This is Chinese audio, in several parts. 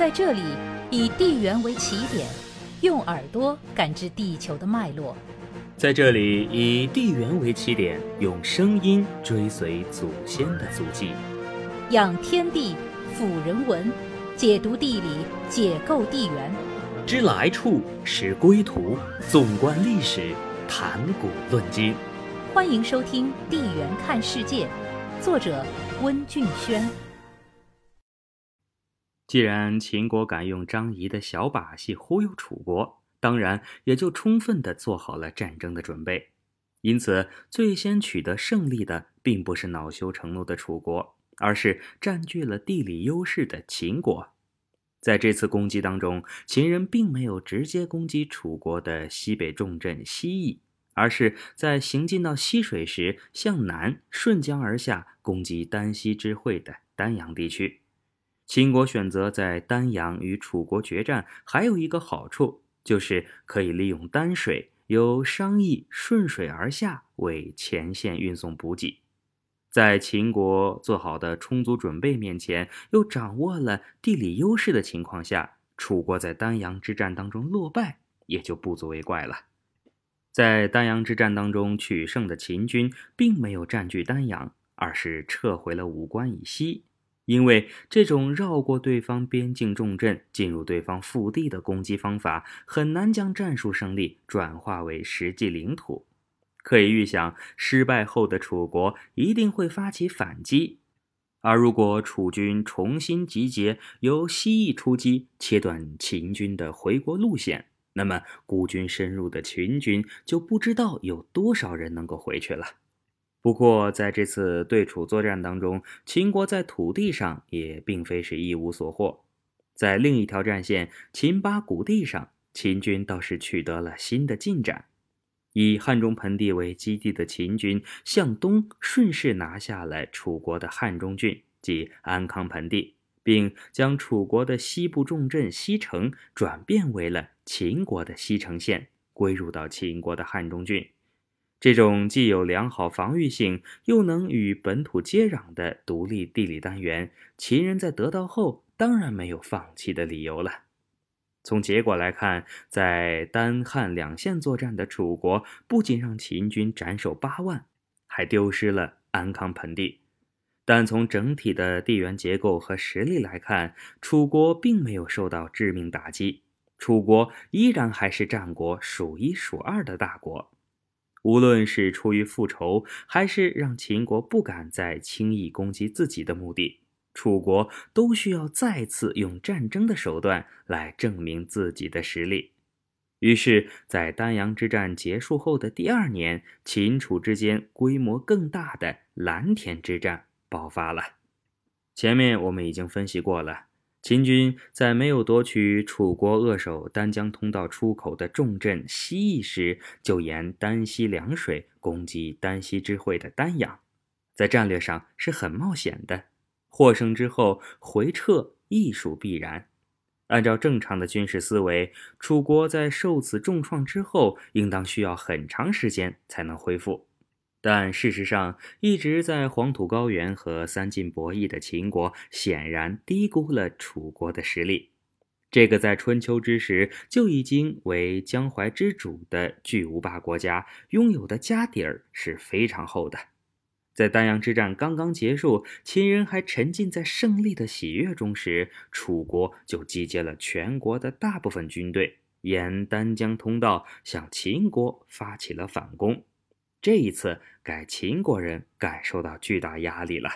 在这里，以地缘为起点，用耳朵感知地球的脉络；在这里，以地缘为起点，用声音追随祖先的足迹，仰天地，辅人文，解读地理，解构地缘，知来处，识归途，纵观历史，谈古论今。欢迎收听《地缘看世界》，作者温俊轩。既然秦国敢用张仪的小把戏忽悠楚国，当然也就充分的做好了战争的准备。因此，最先取得胜利的并不是恼羞成怒的楚国，而是占据了地理优势的秦国。在这次攻击当中，秦人并没有直接攻击楚国的西北重镇西邑，而是在行进到溪水时，向南顺江而下攻击丹西之会的丹阳地区。秦国选择在丹阳与楚国决战，还有一个好处，就是可以利用丹水由商议顺水而下，为前线运送补给。在秦国做好的充足准备面前，又掌握了地理优势的情况下，楚国在丹阳之战当中落败，也就不足为怪了。在丹阳之战当中取胜的秦军，并没有占据丹阳，而是撤回了武关以西。因为这种绕过对方边境重镇进入对方腹地的攻击方法，很难将战术胜利转化为实际领土。可以预想，失败后的楚国一定会发起反击。而如果楚军重新集结，由西翼出击，切断秦军的回国路线，那么孤军深入的秦军就不知道有多少人能够回去了。不过，在这次对楚作战当中，秦国在土地上也并非是一无所获。在另一条战线秦巴谷地上，秦军倒是取得了新的进展。以汉中盆地为基地的秦军向东顺势拿下了楚国的汉中郡，即安康盆地，并将楚国的西部重镇西城转变为了秦国的西城县，归入到秦国的汉中郡。这种既有良好防御性，又能与本土接壤的独立地理单元，秦人在得到后当然没有放弃的理由了。从结果来看，在丹汉两线作战的楚国，不仅让秦军斩首八万，还丢失了安康盆地。但从整体的地缘结构和实力来看，楚国并没有受到致命打击，楚国依然还是战国数一数二的大国。无论是出于复仇，还是让秦国不敢再轻易攻击自己的目的，楚国都需要再次用战争的手段来证明自己的实力。于是，在丹阳之战结束后的第二年，秦楚之间规模更大的蓝田之战爆发了。前面我们已经分析过了。秦军在没有夺取楚国扼守丹江通道出口的重镇西邑时，就沿丹西两水攻击丹西之会的丹阳，在战略上是很冒险的。获胜之后回撤亦属必然。按照正常的军事思维，楚国在受此重创之后，应当需要很长时间才能恢复。但事实上，一直在黄土高原和三晋博弈的秦国，显然低估了楚国的实力。这个在春秋之时就已经为江淮之主的巨无霸国家，拥有的家底儿是非常厚的。在丹阳之战刚刚结束，秦人还沉浸在胜利的喜悦中时，楚国就集结了全国的大部分军队，沿丹江通道向秦国发起了反攻。这一次，该秦国人感受到巨大压力了。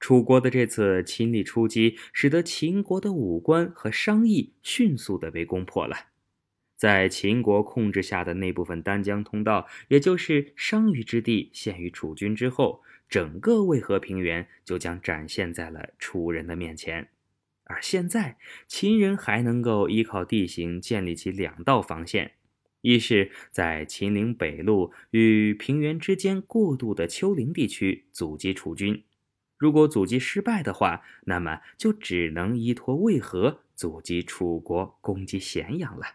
楚国的这次亲力出击，使得秦国的武关和商议迅速的被攻破了。在秦国控制下的那部分丹江通道，也就是商於之地，陷于楚军之后，整个渭河平原就将展现在了楚人的面前。而现在，秦人还能够依靠地形建立起两道防线。一是，在秦岭北路与平原之间过渡的丘陵地区阻击楚军，如果阻击失败的话，那么就只能依托渭河阻击楚国攻击咸阳了。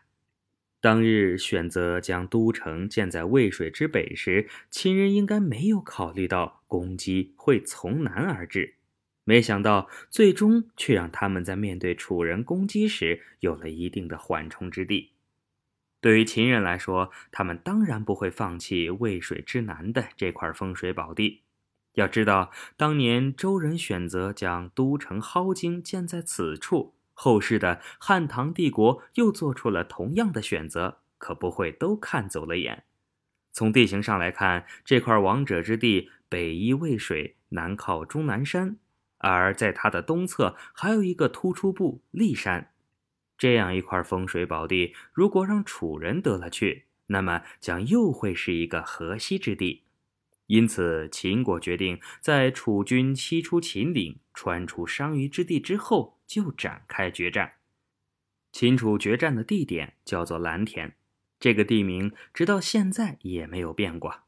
当日选择将都城建在渭水之北时，秦人应该没有考虑到攻击会从南而至。没想到最终却让他们在面对楚人攻击时有了一定的缓冲之地。对于秦人来说，他们当然不会放弃渭水之南的这块风水宝地。要知道，当年周人选择将都城镐京建在此处，后世的汉唐帝国又做出了同样的选择，可不会都看走了眼。从地形上来看，这块王者之地北依渭水，南靠终南山，而在它的东侧还有一个突出部骊山。这样一块风水宝地，如果让楚人得了去，那么将又会是一个河西之地。因此，秦国决定在楚军西出秦岭、穿出商於之地之后，就展开决战。秦楚决战的地点叫做蓝田，这个地名直到现在也没有变过。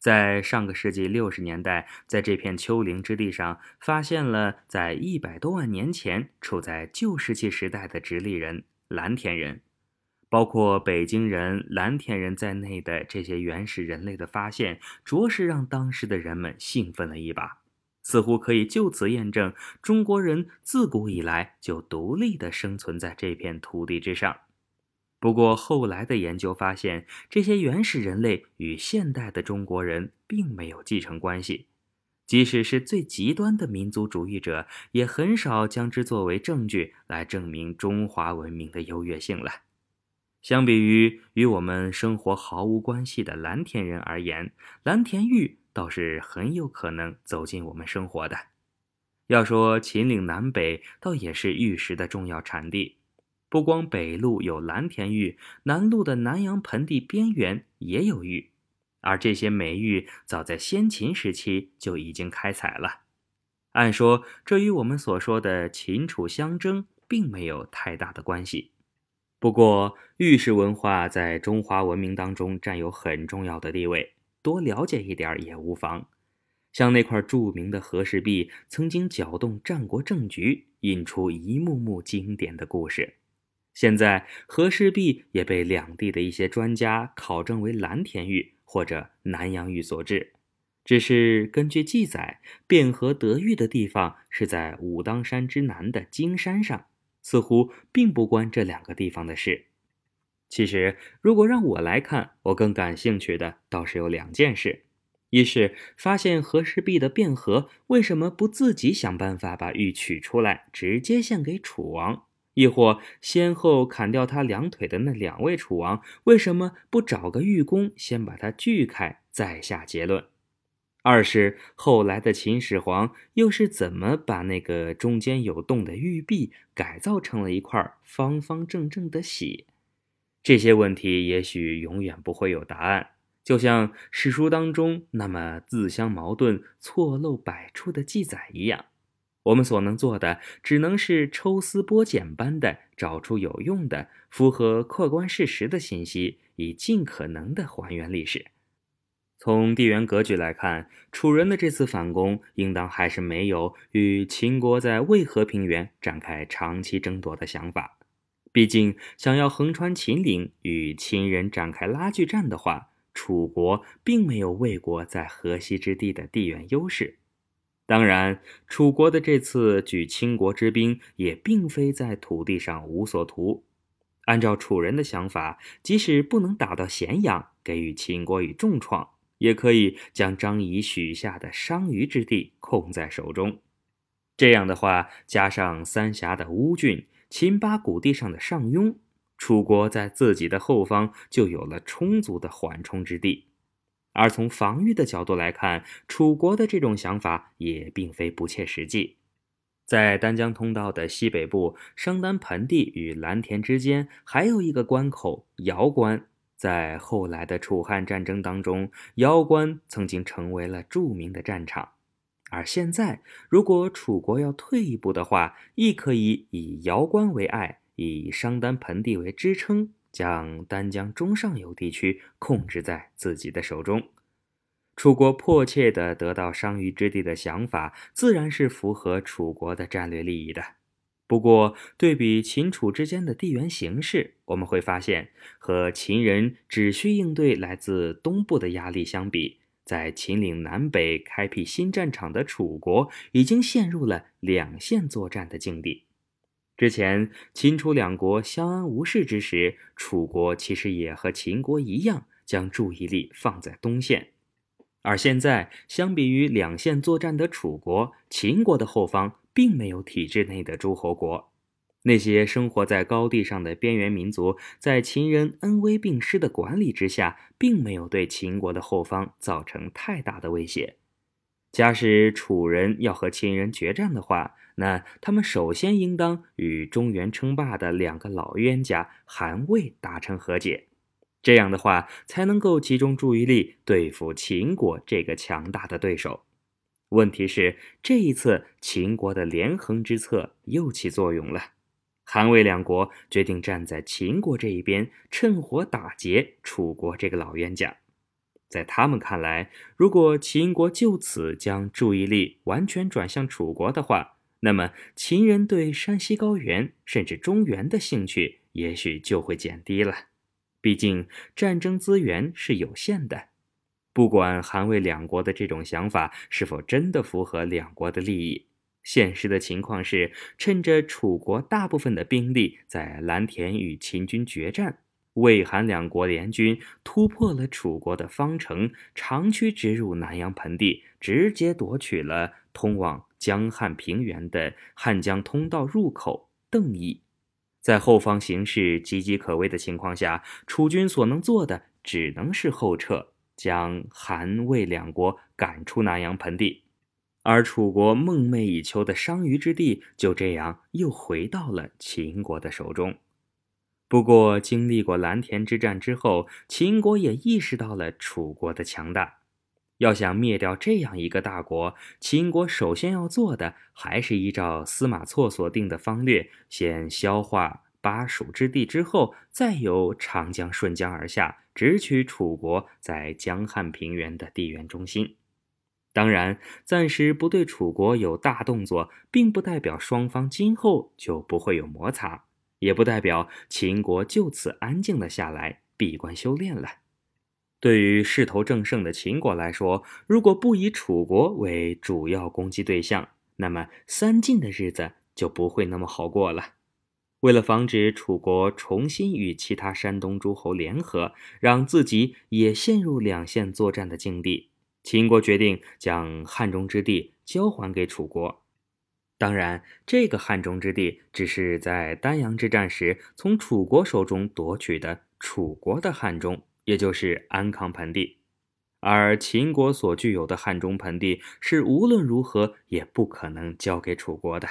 在上个世纪六十年代，在这片丘陵之地上，发现了在一百多万年前处在旧石器时代的直立人蓝田人，包括北京人、蓝田人在内的这些原始人类的发现，着实让当时的人们兴奋了一把，似乎可以就此验证中国人自古以来就独立地生存在这片土地之上。不过后来的研究发现，这些原始人类与现代的中国人并没有继承关系，即使是最极端的民族主义者，也很少将之作为证据来证明中华文明的优越性了。相比于与我们生活毫无关系的蓝田人而言，蓝田玉倒是很有可能走进我们生活的。要说秦岭南北，倒也是玉石的重要产地。不光北路有蓝田玉，南路的南阳盆地边缘也有玉，而这些美玉早在先秦时期就已经开采了。按说，这与我们所说的秦楚相争并没有太大的关系。不过，玉石文化在中华文明当中占有很重要的地位，多了解一点也无妨。像那块著名的和氏璧，曾经搅动战国政局，引出一幕幕经典的故事。现在和氏璧也被两地的一些专家考证为蓝田玉或者南阳玉所制，只是根据记载，汴河得玉的地方是在武当山之南的荆山上，似乎并不关这两个地方的事。其实，如果让我来看，我更感兴趣的倒是有两件事：一是发现和氏璧的卞和为什么不自己想办法把玉取出来，直接献给楚王？亦或先后砍掉他两腿的那两位楚王，为什么不找个玉工先把他锯开，再下结论？二是后来的秦始皇又是怎么把那个中间有洞的玉璧改造成了一块方方正正的血？这些问题也许永远不会有答案，就像史书当中那么自相矛盾、错漏百出的记载一样。我们所能做的，只能是抽丝剥茧般的找出有用的、符合客观事实的信息，以尽可能的还原历史。从地缘格局来看，楚人的这次反攻，应当还是没有与秦国在渭河平原展开长期争夺的想法。毕竟，想要横穿秦岭与秦人展开拉锯战的话，楚国并没有魏国在河西之地的地缘优势。当然，楚国的这次举倾国之兵也并非在土地上无所图。按照楚人的想法，即使不能打到咸阳，给予秦国以重创，也可以将张仪许下的商於之地控在手中。这样的话，加上三峡的乌郡、秦巴谷地上的上庸，楚国在自己的后方就有了充足的缓冲之地。而从防御的角度来看，楚国的这种想法也并非不切实际。在丹江通道的西北部，商丹盆地与蓝田之间还有一个关口——瑶关。在后来的楚汉战争当中，瑶关曾经成为了著名的战场。而现在，如果楚国要退一步的话，亦可以以瑶关为隘，以商丹盆地为支撑。将丹江中上游地区控制在自己的手中，楚国迫切地得到商於之地的想法，自然是符合楚国的战略利益的。不过，对比秦楚之间的地缘形势，我们会发现，和秦人只需应对来自东部的压力相比，在秦岭南北开辟新战场的楚国，已经陷入了两线作战的境地。之前秦楚两国相安无事之时，楚国其实也和秦国一样，将注意力放在东线。而现在，相比于两线作战的楚国，秦国的后方并没有体制内的诸侯国。那些生活在高地上的边缘民族，在秦人恩威并施的管理之下，并没有对秦国的后方造成太大的威胁。假使楚人要和秦人决战的话，那他们首先应当与中原称霸的两个老冤家韩魏达成和解。这样的话，才能够集中注意力对付秦国这个强大的对手。问题是，这一次秦国的连横之策又起作用了。韩魏两国决定站在秦国这一边，趁火打劫楚国这个老冤家。在他们看来，如果秦国就此将注意力完全转向楚国的话，那么秦人对山西高原甚至中原的兴趣也许就会减低了。毕竟战争资源是有限的，不管韩魏两国的这种想法是否真的符合两国的利益，现实的情况是，趁着楚国大部分的兵力在蓝田与秦军决战，魏韩两国联军突破了楚国的方城，长驱直入南阳盆地，直接夺取了通往江汉平原的汉江通道入口邓邑。在后方形势岌岌可危的情况下，楚军所能做的只能是后撤，将韩魏两国赶出南阳盆地，而楚国梦寐以求的商於之地就这样又回到了秦国的手中。不过，经历过蓝田之战之后，秦国也意识到了楚国的强大。要想灭掉这样一个大国，秦国首先要做的还是依照司马错所定的方略，先消化巴蜀之地，之后再由长江顺江而下，直取楚国在江汉平原的地缘中心。当然，暂时不对楚国有大动作，并不代表双方今后就不会有摩擦，也不代表秦国就此安静了下来，闭关修炼了。对于势头正盛的秦国来说，如果不以楚国为主要攻击对象，那么三晋的日子就不会那么好过了。为了防止楚国重新与其他山东诸侯联合，让自己也陷入两线作战的境地，秦国决定将汉中之地交还给楚国。当然，这个汉中之地只是在丹阳之战时从楚国手中夺取的楚国的汉中。也就是安康盆地，而秦国所具有的汉中盆地是无论如何也不可能交给楚国的。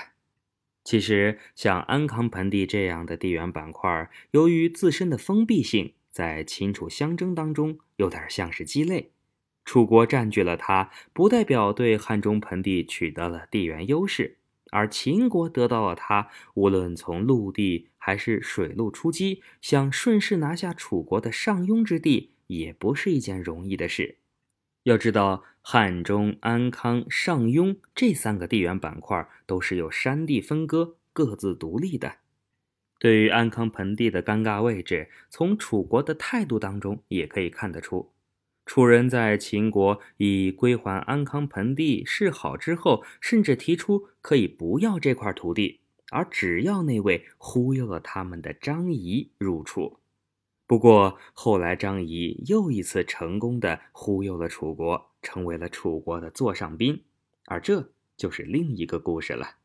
其实，像安康盆地这样的地缘板块，由于自身的封闭性，在秦楚相争当中有点像是鸡肋。楚国占据了它，不代表对汉中盆地取得了地缘优势。而秦国得到了它，无论从陆地还是水路出击，想顺势拿下楚国的上庸之地，也不是一件容易的事。要知道，汉中、安康、上庸这三个地缘板块都是有山地分割、各自独立的。对于安康盆地的尴尬位置，从楚国的态度当中也可以看得出。楚人在秦国以归还安康盆地示好之后，甚至提出可以不要这块土地，而只要那位忽悠了他们的张仪入楚。不过后来张仪又一次成功的忽悠了楚国，成为了楚国的座上宾，而这就是另一个故事了。